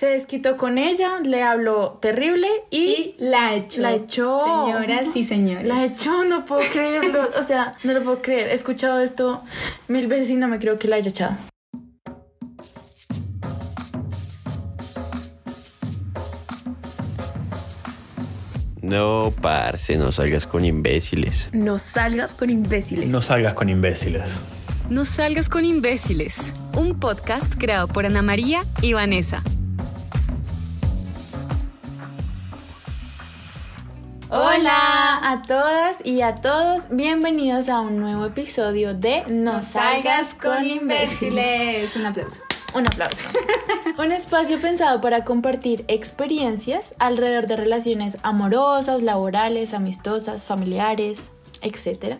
Se desquitó con ella, le habló terrible y, Y la echó. La echó. Señoras y señores. la echó, no puedo creerlo. O sea, no lo puedo creer. He escuchado esto mil veces y no me creo que la haya echado. No, parce, no salgas con imbéciles. No salgas con imbéciles. No salgas con imbéciles. No salgas con imbéciles. Un podcast creado por Ana María y Vanessa. Hola a todas y a todos, bienvenidos a un nuevo episodio de No, No salgas con imbéciles. Un aplauso. Un aplauso. un espacio pensado para compartir experiencias alrededor de relaciones amorosas, laborales, amistosas, familiares, etc.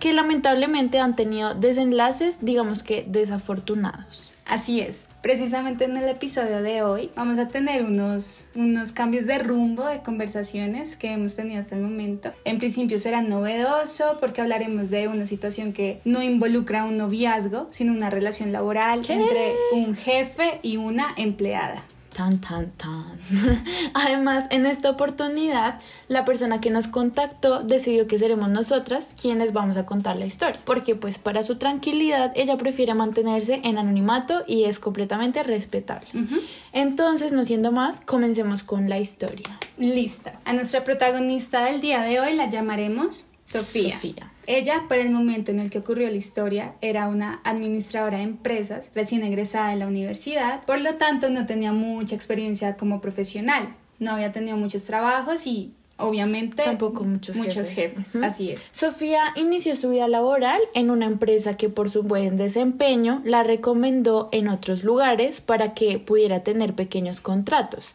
Que lamentablemente han tenido desenlaces, digamos que desafortunados. Así es. Precisamente en el episodio de hoy vamos a tener unos, unos cambios de rumbo de conversaciones que hemos tenido hasta el momento. En principio será novedoso porque hablaremos de una situación que no involucra un noviazgo, sino una relación laboral entre un jefe y una empleada. Tan, tan, tan. Además, en esta oportunidad, la persona que nos contactó decidió que seremos nosotras quienes vamos a contar la historia, porque pues para su tranquilidad ella prefiere mantenerse en anonimato y es completamente respetable. Entonces, no siendo más, comencemos con la historia. Lista. A nuestra protagonista del día de hoy la llamaremos Sofía. Ella, por el momento en el que ocurrió la historia, era una administradora de empresas, recién egresada de la universidad, por lo tanto no tenía mucha experiencia como profesional. No había tenido muchos trabajos y obviamente Tampoco muchos jefes. jefes. Así es. Sofía inició su vida laboral en una empresa que por su buen desempeño la recomendó en otros lugares para que pudiera tener pequeños contratos.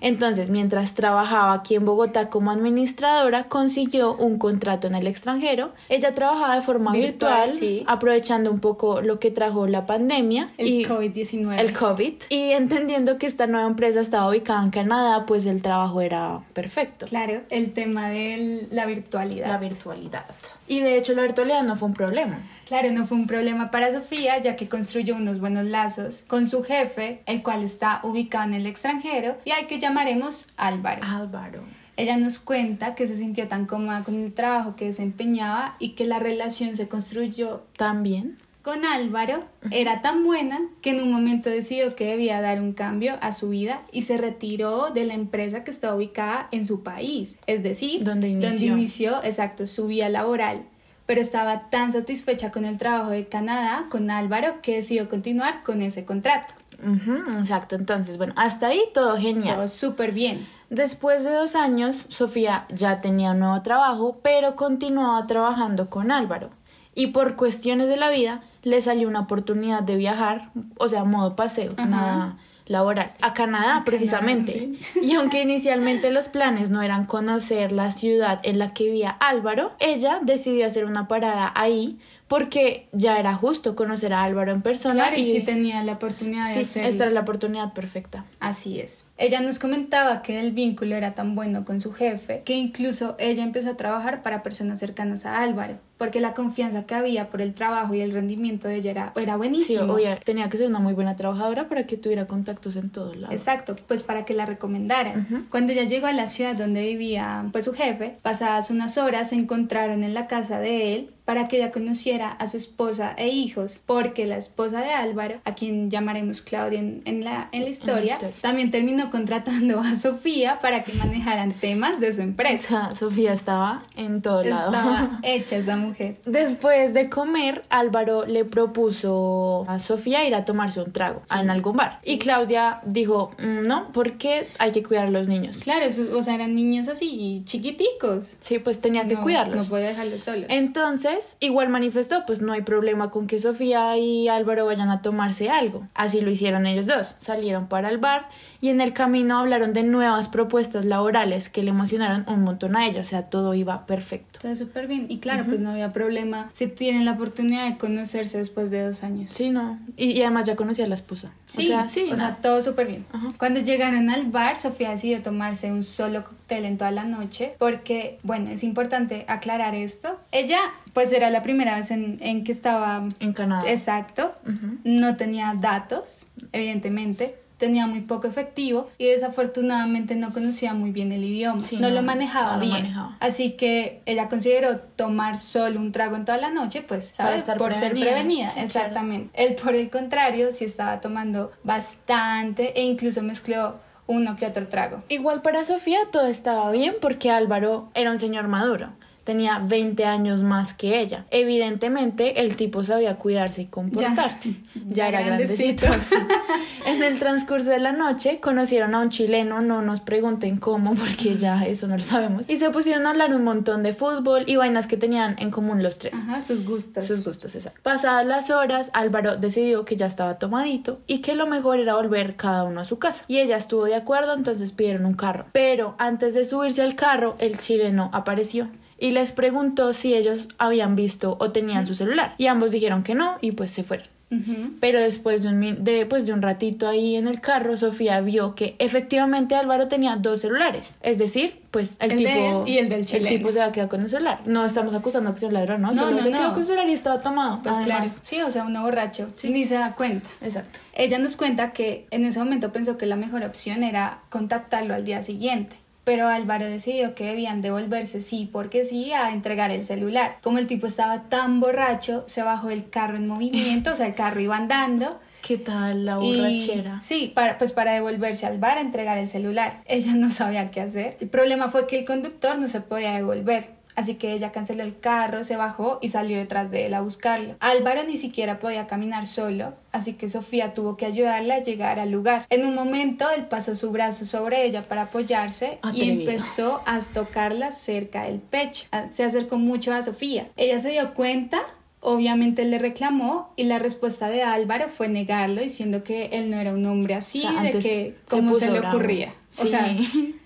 Entonces, mientras trabajaba aquí en Bogotá como administradora, consiguió un contrato en el extranjero. Ella trabajaba de forma Virtual, virtual, sí. aprovechando un poco lo que trajo la pandemia El y COVID-19. el COVID. Y entendiendo que esta nueva empresa estaba ubicada en Canadá, pues el trabajo era perfecto. Claro, el tema de la virtualidad. La virtualidad. Y de hecho la virtualidad no fue un problema. Claro, no fue un problema para Sofía, ya que construyó unos buenos lazos con su jefe, el cual está ubicado en el extranjero y al que llamaremos Álvaro. Álvaro. Ella nos cuenta que se sintió tan cómoda con el trabajo que desempeñaba y que la relación se construyó También. Con Álvaro era tan buena que en un momento decidió que debía dar un cambio a su vida y se retiró de la empresa que estaba ubicada en su país, es decir, Donde inició. inició, exacto, su vida laboral. Pero estaba tan satisfecha con el trabajo de Canadá, con Álvaro, que decidió continuar con ese contrato. Ujú, exacto. Entonces, bueno, hasta ahí todo genial. Todo súper bien. Después de dos años, Sofía ya tenía un nuevo trabajo, pero continuaba trabajando con Álvaro. Y por cuestiones de la vida, le salió una oportunidad de viajar, o sea, modo paseo, nada laboral, a Canadá precisamente. Y aunque inicialmente los planes no eran conocer la ciudad en la que vivía Álvaro, ella decidió hacer una parada ahí porque ya era justo conocer a Álvaro en persona. Claro, y sí tenía la oportunidad de sí, hacerlo. esta era la oportunidad perfecta. Así es. Ella nos comentaba que el vínculo era tan bueno con su jefe que incluso ella empezó a trabajar para personas cercanas a Álvaro, porque la confianza que había por el trabajo y el rendimiento de ella era, era Sí, buenísimo. oye, tenía que ser una muy buena trabajadora para que tuviera contactos en todos lados. Exacto, pues para que la recomendaran. Cuando ella llegó a la ciudad donde vivía pues su jefe, pasadas unas horas se encontraron en la casa de él para que ella conociera a su esposa e hijos, porque la esposa de Álvaro, a quien llamaremos Claudia en, en la, en la historia, historia. también terminó contratando a Sofía para que manejaran temas de su O empresa. sea, Sofía estaba en todo lado. Estaba hecha esa mujer. Después de comer, Álvaro le propuso a Sofía ir a tomarse un trago en algún bar. Y Claudia dijo, "Mm, no, porque hay que cuidar a los niños. Claro, o sea, eran niños así chiquiticos. Sí, pues tenía que No- cuidarlos. No podía dejarlos solos. Entonces, igual manifestó, pues no hay problema con que Sofía y Álvaro vayan a tomarse algo. Así lo hicieron ellos dos. Salieron para el bar y en el camino hablaron de nuevas propuestas laborales que le emocionaron un montón a ella. O sea, todo iba perfecto. Todo súper bien. Y claro, pues no había problema si tienen la oportunidad de conocerse después de dos años. Sí, no. Y, y además ya conocía a la esposa. Sí, o sea, sí. o sea, nada. todo súper bien. Ajá. Cuando llegaron al bar, Sofía decidió tomarse un solo cóctel en toda la noche porque, bueno, es importante aclarar esto. Ella, pues era la primera vez en, en que estaba... en Canadá. Exacto. No tenía datos, evidentemente. tenía muy poco efectivo y desafortunadamente no conocía muy bien el idioma, Sí, no, no, lo manejaba no lo bien. manejaba. Así que ella consideró tomar solo un trago en toda la noche, pues, Para ¿sabes? estar por ser prevenida. Sí, claro. exactamente. Él, por el contrario, sí estaba tomando bastante e incluso mezcló uno que otro trago. Igual para Sofía todo estaba bien porque Álvaro era un señor maduro. Tenía 20 años más que ella. Evidentemente, el tipo sabía cuidarse y comportarse. Ya, ya era grandecito. grandecito. sí. En el transcurso de la noche conocieron a un chileno, no nos pregunten cómo porque ya eso no lo sabemos. Y se pusieron a hablar un montón de fútbol y vainas que tenían en común los tres. Ajá, sus gustos. Sus gustos, exacto. Pasadas las horas, Álvaro decidió que ya estaba tomadito y que lo mejor era volver cada uno a su casa. Y ella estuvo de acuerdo, entonces pidieron un carro. Pero antes de subirse al carro, el chileno apareció y les preguntó si ellos habían visto o tenían su celular. Y ambos dijeron que no y pues se fueron. Pero después de un, de, pues, de un ratito ahí en el carro, Sofía vio que efectivamente Álvaro tenía dos celulares. Es decir, pues el, El tipo... y el del El chileno. tipo se había quedado con el celular. No estamos acusando que sea un ladrón, ¿no? No, Solo no, se no. quedó con el celular y estaba tomado. Pues además. claro, sí, o sea, uno borracho, ni se da cuenta. Exacto. Ella nos cuenta que en ese momento pensó que la mejor opción era contactarlo al día siguiente. Pero Álvaro decidió que debían devolverse sí porque sí a entregar el celular. Como el tipo estaba tan borracho, se bajó del carro en movimiento, o sea, el carro iba andando. ¿Qué tal la y- borrachera? sí, para, pues para devolverse al bar a entregar el celular. Ella no sabía qué hacer. El problema fue que el conductor no se podía devolver. Así que ella canceló el carro, se bajó y salió detrás de él a buscarlo. Álvaro ni siquiera podía caminar solo, así que Sofía tuvo que ayudarla a llegar al lugar. En un momento él pasó su brazo sobre ella para apoyarse y empezó a tocarla cerca del pecho. Ah, Se acercó mucho a Sofía. Ella se dio cuenta Obviamente le reclamó y la respuesta de Álvaro fue negarlo diciendo que él no era un hombre así, O sea, de que cómo se, le bravo. ocurría. O Sí. sea,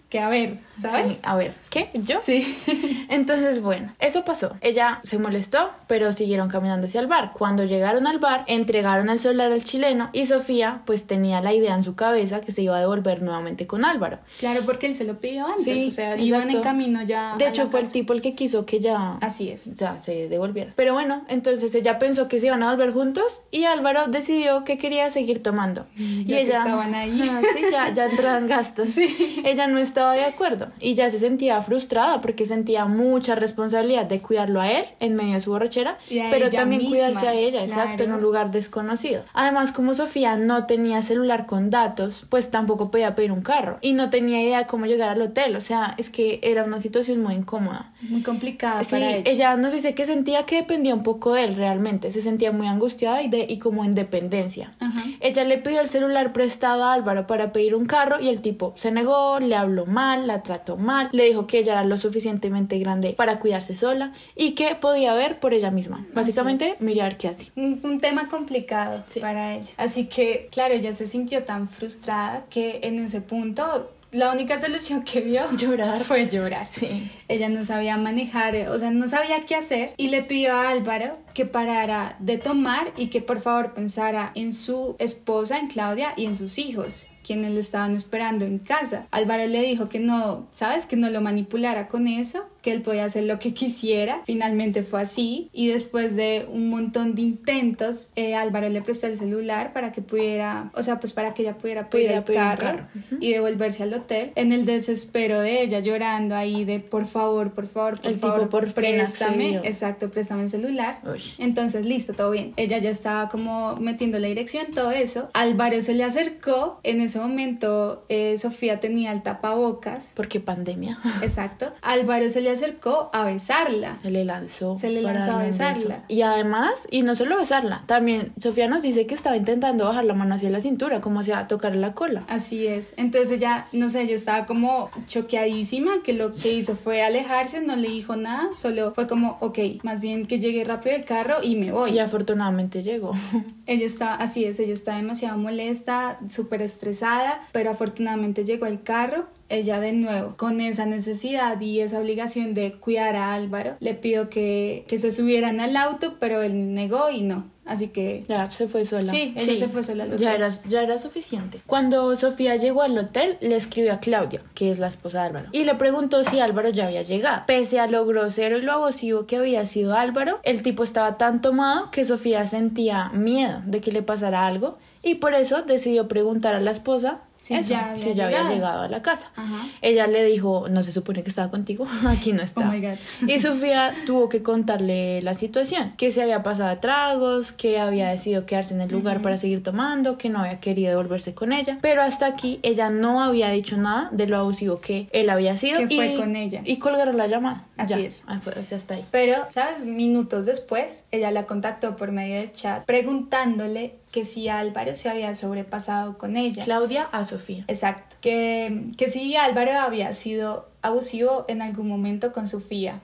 que a ver, ¿sabes? Sí, a ver, ¿qué? ¿Yo? Sí. Entonces, bueno, eso pasó. Ella se molestó, pero siguieron caminando hacia el bar. Cuando llegaron al bar, entregaron el celular al chileno y Sofía pues tenía la idea en su cabeza que se iba a devolver nuevamente con Álvaro. Claro, porque él se lo pidió antes, Sí, o sea, iban en camino ya. De hecho, fue el tipo el que quiso que ya Así es. ya se devolviera. Pero bueno, entonces ella pensó que se iban a volver juntos y Álvaro decidió que quería seguir tomando. y Ya que ella estaban ahí. Ah, sí, ya, ya entraban gastos. Ella no estaba de acuerdo y ya se sentía frustrada porque sentía mucha responsabilidad de cuidarlo a él en medio de su borrachera, pero también misma, cuidarse a ella, exacto, en un lugar desconocido. Además, como Sofía no tenía celular con datos, pues tampoco podía pedir un carro y no tenía idea cómo llegar al hotel, o sea, es que era una situación muy incómoda. Muy complicada Sí, para ella. ella nos dice que sentía que dependía un poco de él realmente, se sentía muy angustiada y, de, y como en dependencia. Ajá. Ella le pidió el celular prestado a Álvaro para pedir un carro y el tipo se negó, le habló mal, la trató mal, le dijo que ella era lo suficientemente grande para cuidarse sola y que podía ver por ella misma. Básicamente, mirar qué hace. un, un tema complicado Sí. para ella. Así que, claro, ella se sintió tan frustrada que en ese punto la única solución que vio Llorar. fue llorar. Sí. Ella no sabía manejar, eh, o sea, no sabía qué hacer y le pidió a Álvaro que parara de tomar y que por favor pensara en su esposa, en Claudia y en sus hijos quienes le estaban esperando en casa. Álvaro le dijo que no, ¿sabes? Que no lo manipulara con eso, que él podía hacer lo que quisiera. Finalmente fue así y después de un montón de intentos, eh, Álvaro le prestó el celular para que pudiera, o sea, pues para que ella pudiera pedir el carro, carro. y devolverse al hotel. En el desespero de ella llorando ahí de por favor, por favor, por El tipo favor, por fin préstame, exacto, préstame el celular. Uy. Entonces, listo, todo bien. Ella ya estaba como metiendo la dirección, todo eso. Álvaro se le acercó. En ese momento, eh, Sofía tenía el tapabocas. Porque pandemia. Exacto. Álvaro se le acercó a besarla. Se le lanzó. Se le lanzó a besarla. Y además, y no solo besarla, también Sofía nos dice que estaba intentando bajar la mano hacia la cintura, como hacia tocar la cola. Así es. Entonces ella, no sé, ella estaba como choqueadísima, que lo que hizo fue alejarse, no le dijo nada, solo fue como, ok, más bien que llegue rápido el carro y me voy. Y afortunadamente llegó. Ella está, así es, ella está demasiado molesta, súper estresada, pero afortunadamente llegó el carro. Ella de nuevo, con esa necesidad y esa obligación de cuidar a Álvaro, le pidió que, que se subieran al auto, pero él negó y no. Así que Ya se fue sola. Sí, ella se fue sola al Ya hotel. era, ya era suficiente. Cuando Sofía llegó al hotel, le escribió a Claudia, que es la esposa de Álvaro, y le preguntó si Álvaro ya había llegado. Pese a lo grosero y lo abusivo que había sido Álvaro, el tipo estaba tan tomado que Sofía sentía miedo de que le pasara algo y por eso decidió preguntar a la esposa Si eso, ya había si ya había llegado. a la casa. Ajá. Ella le dijo, no se supone que estaba contigo, aquí no está. Oh God. Y Sofía tuvo que contarle la situación, que se había pasado a tragos, que había decidido quedarse en el lugar para seguir tomando, que no había querido devolverse con ella, pero hasta aquí ella no había dicho nada de lo abusivo que él había sido Que y, fue con ella. y colgaron la llamada. Así Ya. es. Fue- o sea, hasta ahí. Pero, ¿sabes? Minutos después, ella la contactó por medio del chat preguntándole que si Álvaro se había sobrepasado con ella. Claudia a Sofía. Exacto. Que, que si Álvaro había sido abusivo en algún momento con Sofía.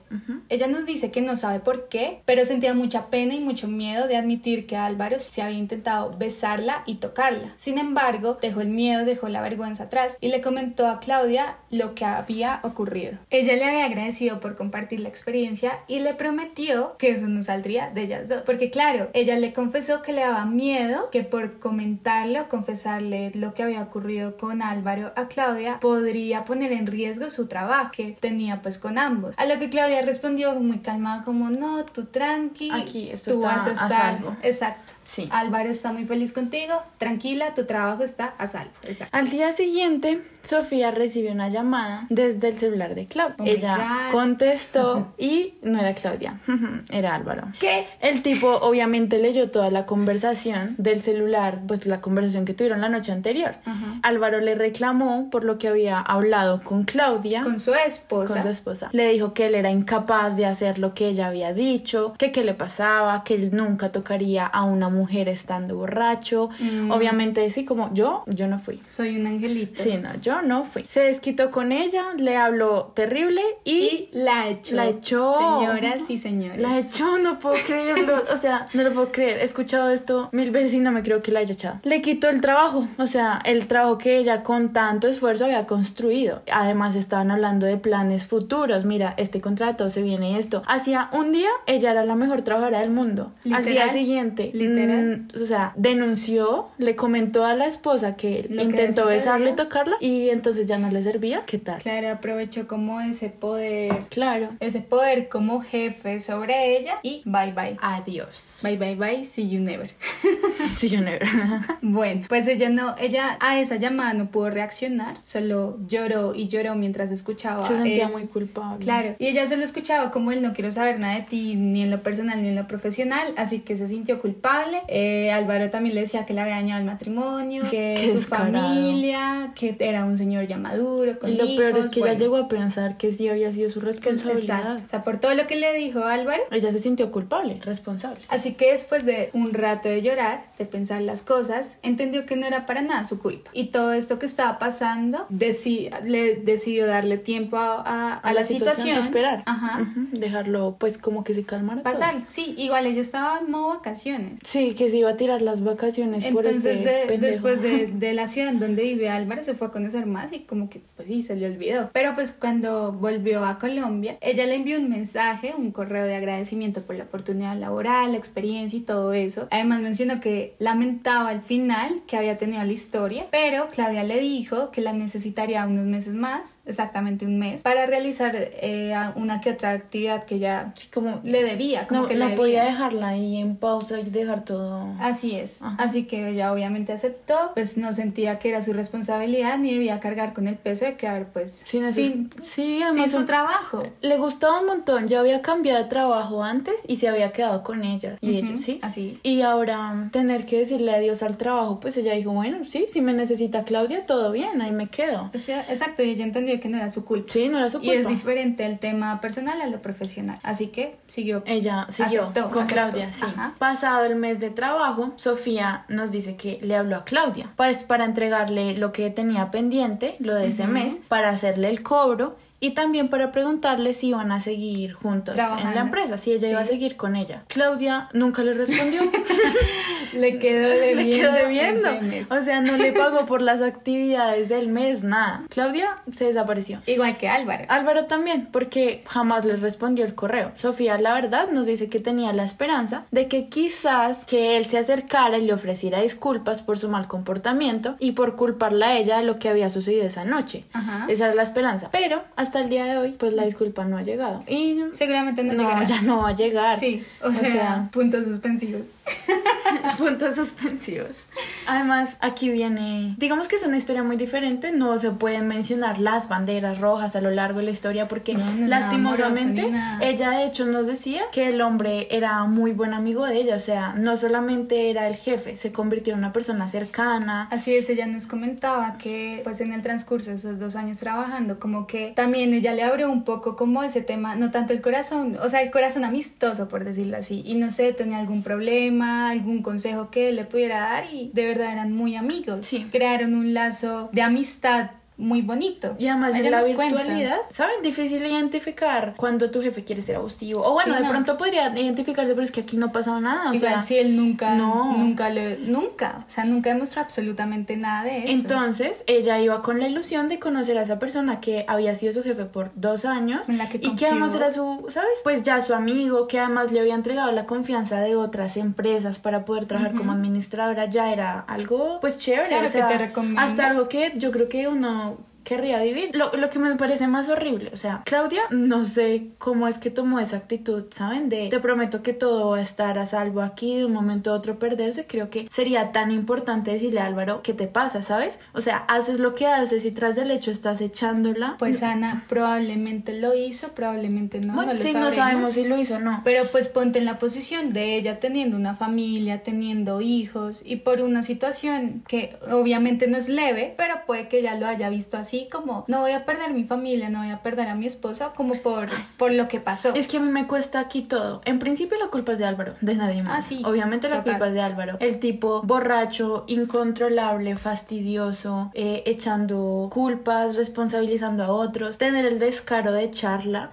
Ella nos dice que no sabe por qué, pero sentía mucha pena y mucho miedo de admitir que Álvaro se había intentado besarla y tocarla. Sin embargo, dejó el miedo, dejó la vergüenza atrás y le comentó a Claudia lo que había ocurrido. Ella le había agradecido por compartir la experiencia y le prometió que eso no saldría de ellas dos. Porque claro, ella le confesó que le daba miedo que por comentarlo, confesarle lo que había ocurrido con Álvaro a Claudia, podría poner en riesgo su trabajo que tenía pues con ambos. A lo que Claudia respondió muy calmada como no, tú tranqui, Aquí, esto tú está vas a a estar salvo". Exacto. Sí. Álvaro está muy feliz contigo, tranquila, tu trabajo está a salvo. Exacto. Al día siguiente, Sofía recibió una llamada desde el celular de Claudia. Oh Ella contestó y no era Claudia, era Álvaro. ¿Qué? El tipo obviamente leyó toda la conversación del celular, pues la conversación que tuvieron la noche anterior. Álvaro le reclamó por lo que había hablado con Claudia. Con su esposa. con su esposa. Le dijo que él era incapaz de hacer lo que ella había dicho, que qué le pasaba, que él nunca tocaría a una mujer estando borracho. Mm. Obviamente sí, como yo, yo no fui. Soy un angelito. Sí, no, yo no fui. Se desquitó con ella, le habló terrible y, Y la echó. La echó. Señoras y señores. la echó, no puedo creerlo. O sea, no lo puedo creer. He escuchado esto mil veces y no me creo que la haya echado. Le quitó el trabajo, o sea, el trabajo que ella con tanto esfuerzo había construido. Además, estaban hablando de planes futuros. Mira, este contrato se viene esto. Hacía un día, ella era la mejor trabajadora del mundo. Al día Literal. siguiente, Literal. Mm, o sea, denunció, le comentó a la esposa que Lo que intentó sucedía. besarle y tocarla y entonces ya no le servía. ¿Qué tal? Claro, aprovechó como ese poder, Claro. ese poder como jefe sobre ella y bye bye. Adiós. Bye bye bye, see you never. Sí, yo never. Bueno, pues ella no, ella a esa llamada no pudo reaccionar, solo lloró y lloró mientras escuchaba. Se sentía él. muy culpable. Claro, y ella solo escuchaba como él no quiero saber nada de ti, ni en lo personal ni en lo profesional, así que se sintió culpable. Eh, Álvaro también le decía que le había dañado el matrimonio, que su descarado. familia, que era un señor ya maduro, con Y lo peor es que bueno. ella llegó a pensar que sí había sido su responsabilidad. Exacto, o sea, por todo lo que le dijo Álvaro. Ella se sintió culpable, responsable. Así que después de un rato de llorar, de pensar las cosas, entendió que no era para nada su culpa. Y todo esto que estaba pasando, deci- le decidió darle tiempo a, a- a la, situación. Esperar. Ajá. Dejarlo, pues, como que se calmara. todo. Pasar. Sí, igual ella estaba en modo vacaciones. Sí, que se iba a tirar las vacaciones por Entonces, ese de- después de, de la ciudad en donde vive Álvaro, se fue a conocer más y como que, pues sí, se le olvidó. Pero pues cuando volvió a Colombia, ella le envió un mensaje, un correo de agradecimiento por la oportunidad laboral, la experiencia y todo eso. Además mencionó que lamentaba el final que había tenido la historia, pero Claudia le dijo que la necesitaría unos meses más, exactamente un mes, para realizar eh, una que otra actividad que ya Sí, como le debía, como no, que no le podía debía. dejarla ahí en pausa y dejar todo. Así es. Ajá. Así que ella obviamente aceptó, pues no sentía que era su responsabilidad ni debía cargar con el peso de quedar pues Sin esos- sin, sí, sin además su trabajo. Le gustaba un montón. Ya había cambiado de trabajo antes y se había quedado con ella. Y ellos, sí. así. Y ahora tener que decirle adiós al trabajo, pues ella dijo, bueno, sí, si me necesita Claudia, todo bien, ahí me quedo. O sea, exacto, y ella entendió que no era su culpa. Sí, no era su Y es culpa. diferente el tema personal a lo profesional. Así que siguió. Ella siguió Aceptó, con aceptó. Claudia, sí. Ajá. Pasado el mes de trabajo, Sofía nos dice que le habló a Claudia, pues para entregarle lo que tenía pendiente, lo de ese mes, para hacerle el cobro y también para preguntarle si iban a seguir juntos en Trabajando. la empresa, si ella iba a Sí. seguir con ella. Claudia nunca le respondió. Le quedó debiendo. le quedó debiendo. O sea, no le pagó por las actividades del mes, nada. Claudia se desapareció. Igual que Álvaro. Álvaro también, porque jamás le respondió el correo. Sofía, la verdad, nos dice que tenía la esperanza de que quizás que él se acercara y le ofreciera disculpas por su mal comportamiento y por culparla a ella de lo que había sucedido esa noche. Ajá. Esa era la esperanza. Pero hasta el día de hoy, pues la disculpa no ha llegado. Y Seguramente no, no, llegará. ya no va a llegar. Sí, o, sea, puntos suspensivos. Puntos suspensivos. Además, aquí viene, digamos que es una historia muy diferente, no se pueden mencionar las banderas rojas a lo largo de la historia porque No, no lastimosamente amoroso ella de hecho nos decía que el hombre era muy buen amigo de ella, o sea, no solamente era el jefe, se convirtió en una persona cercana. Así es, ella nos comentaba que pues en el transcurso de esos dos años trabajando, como que también ella le abrió un poco como ese tema, no tanto el corazón, o sea, el corazón amistoso, por decirlo así, y no sé, tenía algún problema, algún consejo que le pudiera dar y de verdad eran muy amigos. Sí. Crearon un lazo de amistad muy bonito. Y además en la cuenta. virtualidad, ¿saben? Difícil identificar cuando tu jefe quiere ser abusivo. O bueno, Sí, de no. pronto podría identificarse, pero es que aquí no ha pasado nada. O Igual sea, si él nunca, no. nunca le, nunca, o sea, nunca demostró absolutamente nada de eso. Entonces, ella iba con la ilusión de conocer a esa persona que había sido su jefe por dos años En la que y que además era su, ¿sabes? Pues ya su amigo, que además le había entregado la confianza de otras empresas para poder trabajar como administradora, ya era algo, pues chévere. Claro, o sea, que te recomienda. Hasta algo que yo creo que uno querría vivir. Lo, lo que me parece más horrible, o sea, Claudia, no sé cómo es que tomó esa actitud, ¿saben? De te prometo que todo va a estar a salvo aquí, de un momento a otro perderse. Creo que sería tan importante decirle a Álvaro, ¿qué te pasa, sabes? O sea, haces lo que haces y tras del hecho estás echándola. Pues Ana probablemente lo hizo, probablemente no. bueno, no lo sí, no sabemos si lo hizo o no. Pero pues ponte en la posición de ella teniendo una familia, teniendo hijos y por una situación que obviamente no es leve, pero puede que ella lo haya visto así como no voy a perder mi familia, no voy a perder a mi esposa, como por, por lo que pasó. Es que a mí me cuesta aquí todo. En principio la culpa es de Álvaro, de nadie más. Ah, sí, Obviamente la total. culpa es de Álvaro. El tipo borracho, incontrolable, fastidioso, eh, echando culpas, responsabilizando a otros, tener el descaro de echarla.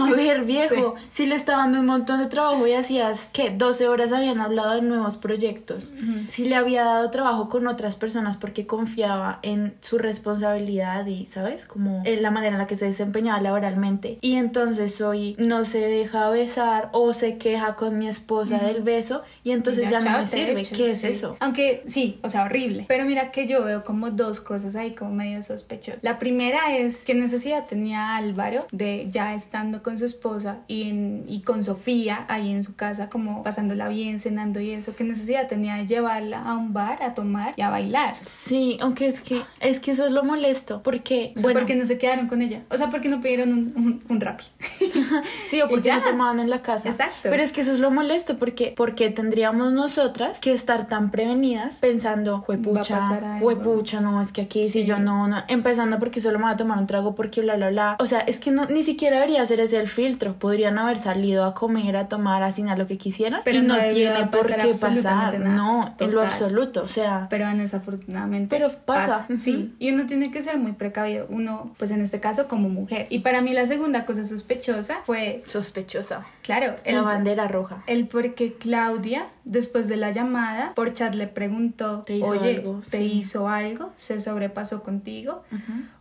A ver, viejo, si le estaba dando un montón de trabajo y hacías que 12 horas habían hablado de nuevos proyectos, si le había dado trabajo con otras personas porque confiaba en su responsabilidad y, ¿sabes? Como en la manera en la que se desempeñaba laboralmente. Y entonces hoy no se deja besar o se queja con mi esposa del beso y entonces Y ya, no chao, me te sirve. echo, ¿Qué es sí. eso? Aunque sí, o sea, horrible. Pero mira que yo veo como dos cosas ahí como medio sospechosas. La primera es qué necesidad tenía Álvaro de ya estando con su esposa y, en- y con Sofía ahí en su casa como pasándola bien, cenando y eso, qué necesidad tenía de llevarla a un bar a tomar y a bailar. Sí, aunque es que es que eso es lo molesto, porque O sea, bueno, ¿por qué no se quedaron con ella? O sea, ¿por qué no pidieron un, un, un rapi? Sí, o porque no tomaban en la casa. Exacto. Pero es que eso es lo molesto, porque porque tendríamos nosotras que estar tan prevenidas pensando, Va a juepucha, pasar algo". juepucha, no, es que aquí si Sí. yo no, no, empezando porque solo me voy a tomar un trago porque bla, bla, bla. O sea, es que no, ni siquiera ser ese el filtro. Podrían haber salido a comer, a tomar, a cenar lo que quisieran. Pero y no, tiene por qué pasar. nada. No, en lo absoluto. O sea, Pero desafortunadamente. Pero pasa. Sí. Y uno tiene que ser muy precavido. Uno, pues en este caso, como mujer. Y para mí, la segunda cosa sospechosa fue, sospechosa. claro, el, La bandera roja. el por qué Claudia, después de la llamada, por chat le preguntó: Te hizo Oye, algo, ¿te sí. hizo algo? ¿Se sobrepasó contigo?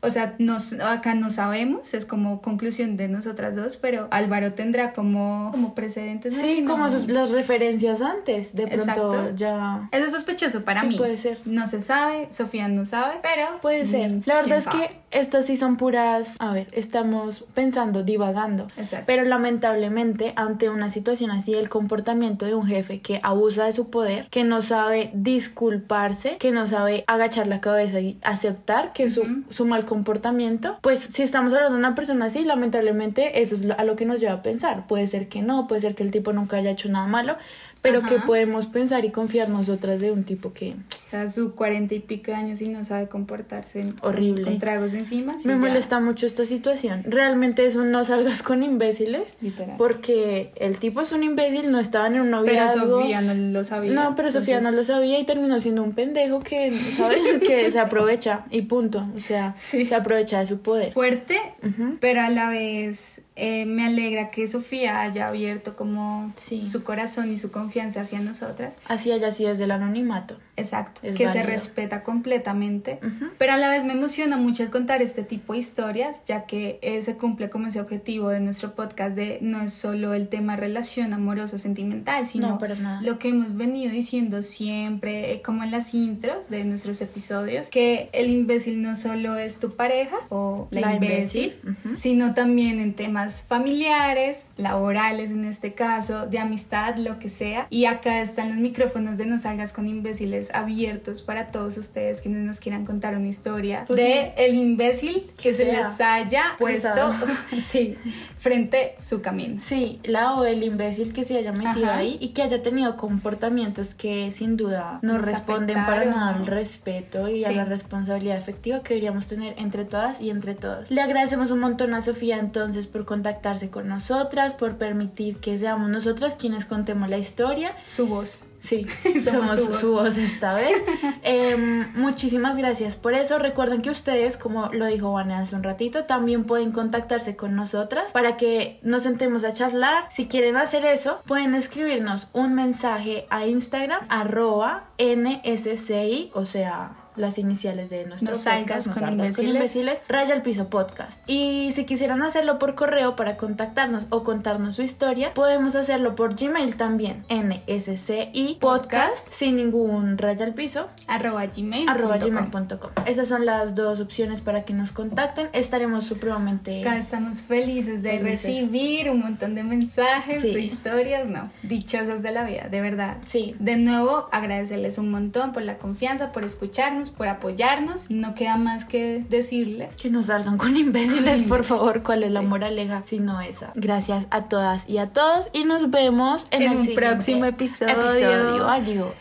O sea, nos, acá no sabemos, es como conclusión de nosotras dos, pero Álvaro tendrá como, como precedentes. Sí, no- como sus- las referencias antes. De pronto ya. Eso es sospechoso para Sí, mí. puede ser. No se sabe, Sofía no sabe, pero Puede ser. mm, La verdad ¿quién es sabe? que estos sí son puras. A ver, estamos pensando, divagando. Exacto. Pero lamentablemente, ante una situación así, el comportamiento de un jefe que abusa de su poder, que no sabe disculparse, que no sabe agachar la cabeza y aceptar que su, su mal comportamiento, pues si estamos hablando de una persona así, lamentablemente eso es a lo que nos lleva a pensar. Puede ser que no, puede ser que el tipo nunca haya hecho nada malo, pero que Ajá. podemos pensar y confiar nosotras de un tipo que a su cuarenta y pico de años y no sabe comportarse Horrible. con tragos encima. Me ya. molesta mucho esta situación. Realmente es un no salgas con imbéciles. Literal. Porque el tipo es un imbécil, no estaban en un Pero noviazgo. Sofía no lo sabía. No, pero Sofía no lo entonces- sabía y terminó siendo un pendejo que, ¿sabes? que se aprovecha y punto. O sea, Sí. se aprovecha de su poder. Fuerte, Ujú. pero a la vez eh, me alegra que Sofía haya abierto como Sí. su corazón y su confianza hacia nosotras. Así haya sido desde el anonimato. Exacto, Es que se respeta completamente, pero a la vez me emociona mucho el contar este tipo de historias, ya que eh, se cumple como ese objetivo de nuestro podcast de no es solo el tema relación amorosa sentimental, sino No, lo que hemos venido diciendo siempre, eh, como en las intros de nuestros episodios, que el imbécil no solo es tu pareja o la, La imbécil, sino también en temas familiares, laborales en este caso, de amistad, lo que sea. Y acá están los micrófonos de No Salgas con Imbéciles abiertos para todos ustedes quienes nos quieran contar una historia Pues de el imbécil que se les haya puesto cruzado. sí, frente su camino. Sí, la o el imbécil que se haya metido Ajá. ahí y que haya tenido comportamientos que sin duda no Nos responden para nada al respeto y a Sí. la responsabilidad efectiva que deberíamos tener entre todas y entre todos. Le agradecemos un montón a Sofía entonces por contactarse con nosotras, por permitir que seamos nosotras quienes contemos la historia. Su voz. Sí, Somos somos, su voz. su voz esta vez. Em, muchísimas gracias por eso. Recuerden que ustedes, como lo dijo Vanessa hace un ratito, también pueden contactarse con nosotras para que nos sentemos a charlar. Si quieren hacer eso, pueden escribirnos un mensaje a Instagram, arroba NSCI, o sea las iniciales de nuestro No salgas podcast, con salgas imbéciles. raya al piso podcast. Y si quisieran hacerlo por correo para contactarnos o contarnos su historia, podemos hacerlo por Gmail también, NSCI podcast sin ningún raya al piso arroba gmail. arroba punto com. Esas son las dos opciones para que nos contacten. Estaremos supremamente estamos felices de Felices. recibir un montón de mensajes, Sí. de historias, no, dichosas de la vida, de verdad. Sí. De nuevo, agradecerles un montón por la confianza, por escucharnos, por apoyarnos. No queda más que decirles. que nos salgan con imbéciles, por favor. ¿Cuál es la Sí. moraleja? Si no esa. Gracias a todas y a todos. Y nos vemos en, En el un siguiente próximo episodio. episodio. Adiós.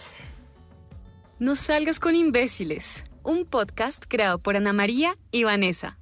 No salgas con imbéciles, un podcast creado por Ana María y Vanessa.